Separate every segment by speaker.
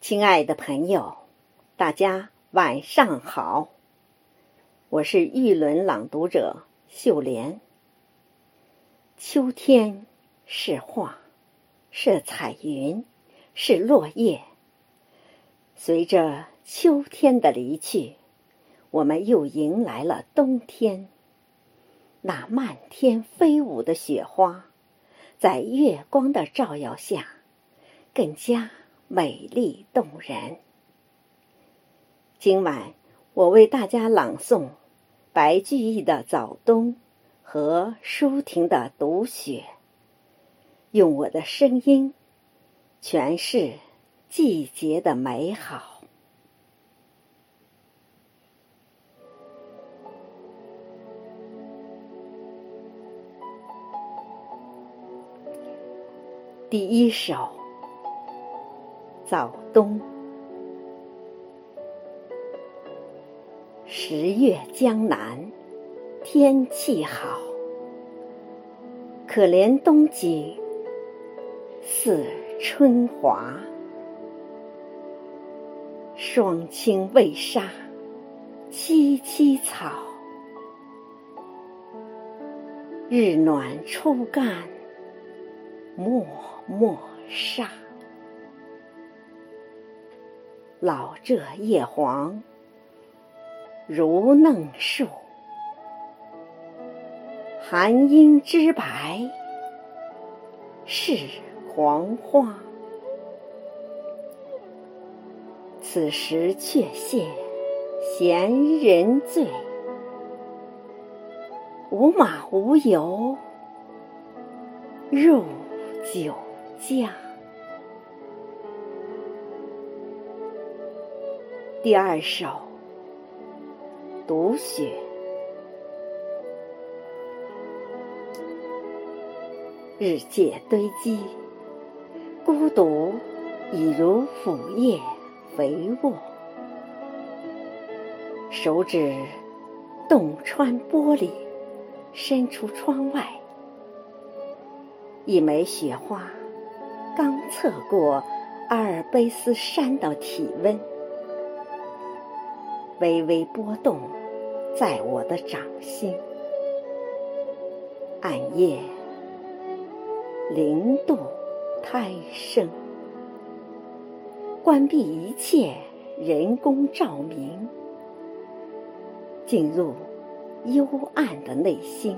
Speaker 1: 亲爱的朋友，大家晚上好，我是玉轮朗读者秀莲。秋天是画，是彩云，是落叶。随着秋天的离去，我们又迎来了冬天。那漫天飞舞的雪花，在月光的照耀下，更加。美丽动人。今晚我为大家朗诵白居易的《早冬》和舒婷的《读雪》，用我的声音诠释季节的美好。第一首。早冬，十月江南，天气好。可怜冬景似春华，霜青未杀萋萋草，日暖初干漠漠沙。老柘叶黄。如嫩树，寒阴枝白。是黄花。此时却谢。闲人醉，无马无油入酒家。第二首《读雪》，日渐堆积，孤独已如腐叶肥沃。手指洞穿玻璃，伸出窗外，一枚雪花刚测过阿尔卑斯山的体温。微微波动，在我的掌心。暗夜，零度，胎生。关闭一切人工照明，进入幽暗的内心。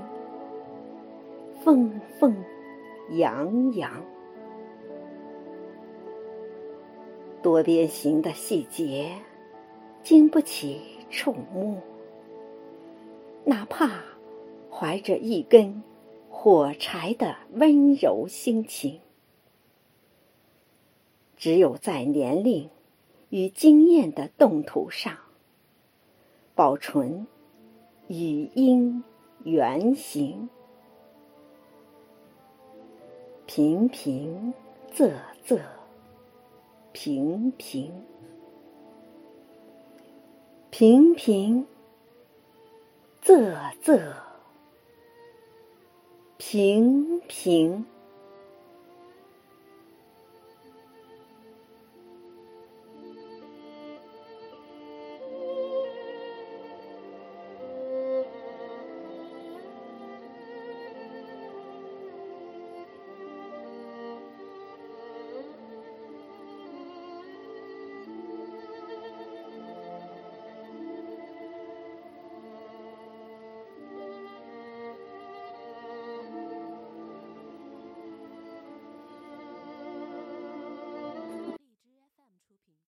Speaker 1: 风风扬扬，多边形的细节。经不起触摸，哪怕怀着一根火柴的温柔心情，只有在年龄与经验的冻土上，保存语音原形，平平仄仄，平平。平平仄仄，平平。